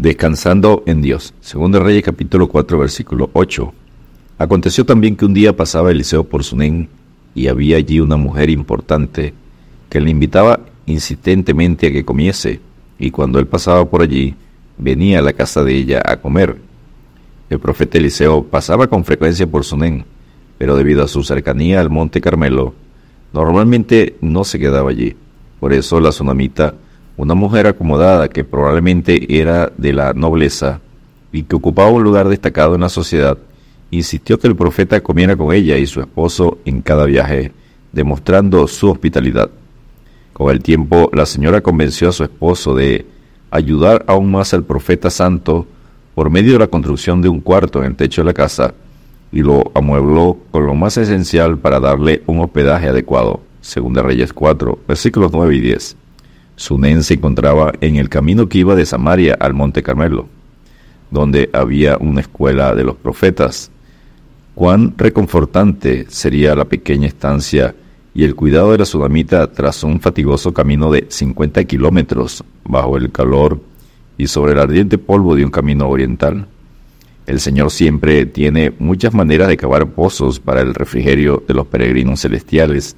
Descansando en Dios. Segundo Reyes capítulo 4 versículo 8. Aconteció también que un día pasaba Eliseo por Sunén y había allí una mujer importante que le invitaba insistentemente a que comiese, y cuando él pasaba por allí, venía a la casa de ella a comer. El profeta Eliseo pasaba con frecuencia por Sunén, pero debido a su cercanía al monte Carmelo, normalmente no se quedaba allí. Por eso la tsunamita una mujer acomodada que probablemente era de la nobleza y que ocupaba un lugar destacado en la sociedad, insistió que el profeta comiera con ella y su esposo en cada viaje, demostrando su hospitalidad. Con el tiempo, la señora convenció a su esposo de ayudar aún más al profeta santo por medio de la construcción de un cuarto en el techo de la casa y lo amuebló con lo más esencial para darle un hospedaje adecuado. Según de Reyes 4, versículos 9 y 10. Sunén se encontraba en el camino que iba de Samaria al Monte Carmelo, donde había una escuela de los profetas. Cuán reconfortante sería la pequeña estancia y el cuidado de la sudamita tras un fatigoso camino de 50 kilómetros bajo el calor y sobre el ardiente polvo de un camino oriental. El Señor siempre tiene muchas maneras de cavar pozos para el refrigerio de los peregrinos celestiales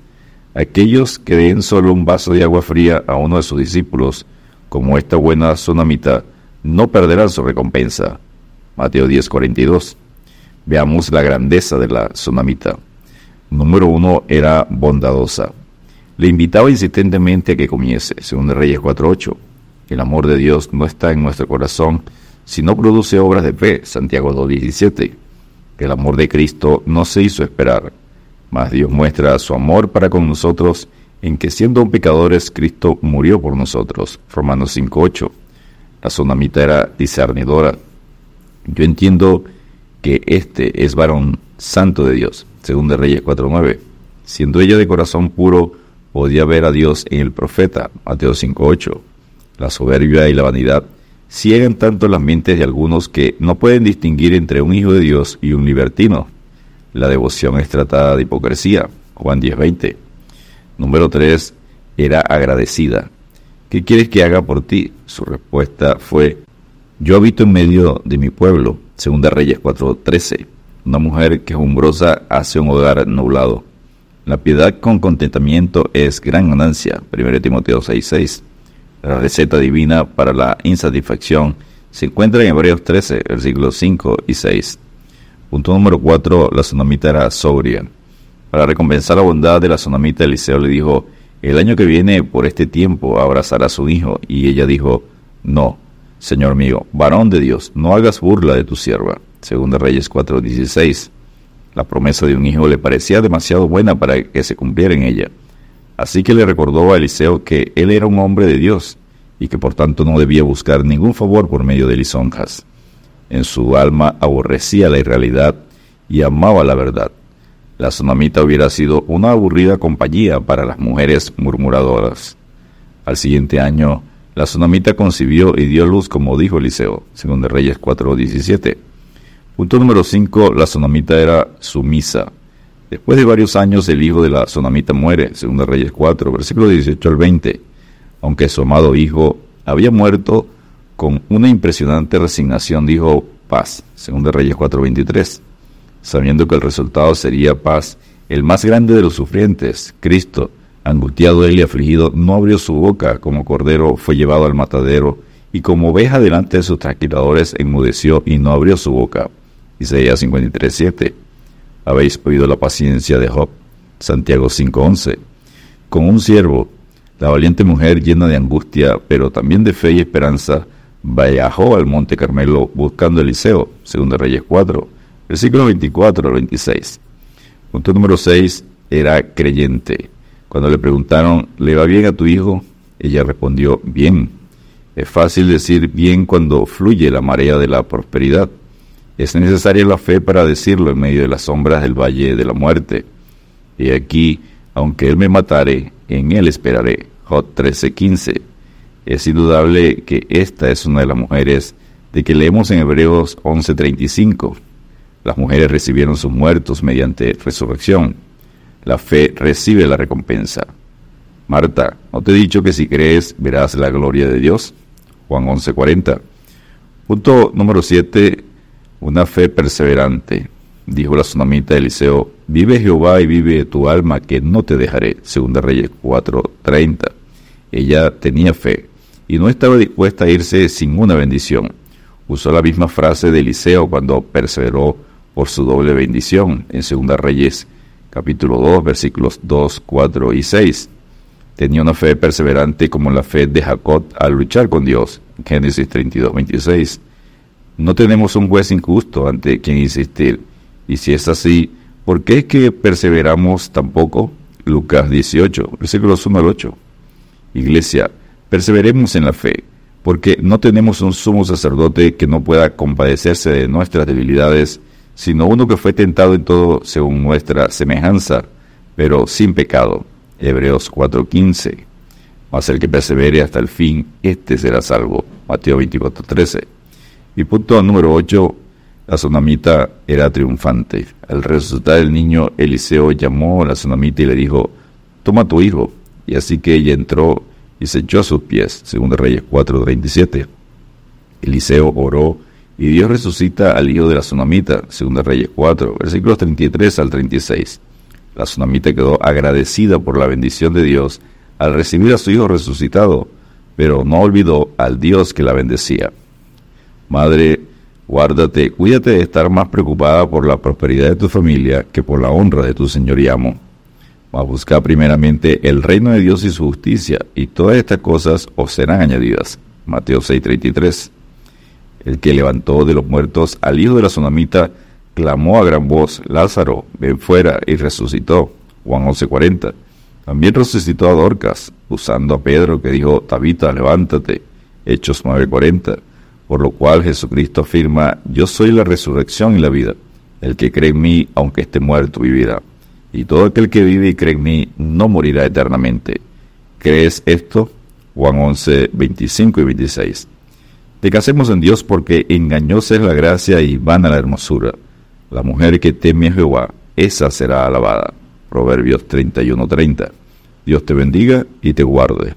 Aquellos que den solo un vaso de agua fría a uno de sus discípulos, como esta buena sonamita, no perderán su recompensa. Mateo 10:42. Veamos la grandeza de la sonamita. Número uno, era bondadosa. Le invitaba insistentemente a que comiese, según Reyes 4.8. El amor de Dios no está en nuestro corazón, si no produce obras de fe, Santiago 2.17. El amor de Cristo no se hizo esperar, mas Dios muestra su amor para con nosotros en que siendo pecadores Cristo murió por nosotros. Romanos 5.8. La sonamita era discernidora. Yo entiendo que este es varón santo de Dios, según de Reyes 4.9. Siendo ella de corazón puro, podía ver a Dios en el profeta, Mateo 5.8. La soberbia y la vanidad ciegan tanto las mentes de algunos que no pueden distinguir entre un hijo de Dios y un libertino. La devoción es tratada de hipocresía. Juan 10:20. Número 3. Era agradecida. ¿Qué quieres que haga por ti? Su respuesta fue, yo habito en medio de mi pueblo. Segunda Reyes 4:13. Una mujer quejumbrosa hace un hogar nublado. La piedad con contentamiento es gran ganancia. 1 Timoteo 6:6. La receta divina para la insatisfacción se encuentra en Hebreos 13, versículos 5 y 6. Punto número 4. La tsunamita era sobria. Para recompensar la bondad de la tsunamita, Eliseo le dijo, el año que viene, por este tiempo, abrazará a su hijo. Y ella dijo, no, Señor mío, varón de Dios, no hagas burla de tu sierva. Segunda Reyes 4:16. La promesa de un hijo le parecía demasiado buena para que se cumpliera en ella. Así que le recordó a Eliseo que él era un hombre de Dios y que por tanto no debía buscar ningún favor por medio de lisonjas. En su alma aborrecía la irrealidad y amaba la verdad. La tsunamita hubiera sido una aburrida compañía para las mujeres murmuradoras. Al siguiente año, la tsunamita concibió y dio luz como dijo Eliseo, según de Reyes 4.17. Punto número 5. La tsunamita era sumisa. Después de varios años, el hijo de la tsunamita muere, según de Reyes 4, versículo 18 al 20. Aunque su amado hijo había muerto, con una impresionante resignación dijo paz, según de Reyes 4:23, sabiendo que el resultado sería paz, el más grande de los sufrientes, Cristo, angustiado él y afligido, no abrió su boca, como cordero fue llevado al matadero, y como oveja delante de sus tranquiladores enmudeció y no abrió su boca. Isaías 53:7. Habéis oído la paciencia de Job. Santiago 5:11. Con un siervo, la valiente mujer llena de angustia, pero también de fe y esperanza, viajó al Monte Carmelo buscando Eliseo, según Reyes 4, versículos 24 al 26. Punto número 6, era creyente. Cuando le preguntaron, ¿le va bien a tu hijo? Ella respondió, bien. Es fácil decir bien cuando fluye la marea de la prosperidad. Es necesaria la fe para decirlo en medio de las sombras del valle de la muerte. Y aquí, aunque él me matare, en él esperaré. Jot 13:15. Es indudable que esta es una de las mujeres de que leemos en Hebreos 11:35. Las mujeres recibieron sus muertos mediante resurrección. La fe recibe la recompensa. Marta, ¿no te he dicho que si crees verás la gloria de Dios? Juan 11:40. Punto número 7. Una fe perseverante. Dijo la tsunamita Eliseo, vive Jehová y vive tu alma que no te dejaré. Segunda Reyes 4:30. Ella tenía fe y no estaba dispuesta a irse sin una bendición. Usó la misma frase de Eliseo cuando perseveró por su doble bendición en Segunda Reyes capítulo 2 versículos 2, 4 y 6. Tenía una fe perseverante como la fe de Jacob al luchar con Dios. Génesis 32, 26. No tenemos un juez injusto ante quien insistir. Y si es así, ¿por qué es que perseveramos tampoco? Lucas 18, versículos 1 al 8. Iglesia, perseveremos en la fe, porque no tenemos un sumo sacerdote que no pueda compadecerse de nuestras debilidades, sino uno que fue tentado en todo según nuestra semejanza, pero sin pecado. Hebreos 4:15. Mas el que persevere hasta el fin, éste será salvo. Mateo 24:13. Y punto número 8, la tsunamita era triunfante. Al resucitar el niño, Eliseo llamó a la tsunamita y le dijo, toma tu hijo. Y así que ella entró y se echó a sus pies. Según Reyes 4:37. Eliseo oró y Dios resucita al hijo de la tsunamita. Según Reyes 4, versículos 33 al 36. La tsunamita quedó agradecida por la bendición de Dios al recibir a su hijo resucitado, pero no olvidó al Dios que la bendecía. Madre, guárdate, cuídate de estar más preocupada por la prosperidad de tu familia que por la honra de tu Señor y amo. Mas busca primeramente el reino de Dios y su justicia, y todas estas cosas os serán añadidas. Mateo 6:33. El que levantó de los muertos al hijo de la tsunamita clamó a gran voz, Lázaro, ven fuera, y resucitó. Juan 11:40. También resucitó a Dorcas, usando a Pedro que dijo, Tabita, levántate. Hechos 9:40. Por lo cual Jesucristo afirma, yo soy la resurrección y la vida. El que cree en mí, aunque esté muerto, vivirá. Y todo aquel que vive y cree en mí, no morirá eternamente. ¿Crees esto? Juan 11, 25 y 26. Decasemos en Dios porque engañosa es la gracia y vana la hermosura. La mujer que teme a Jehová, esa será alabada. Proverbios 31:30. Dios te bendiga y te guarde.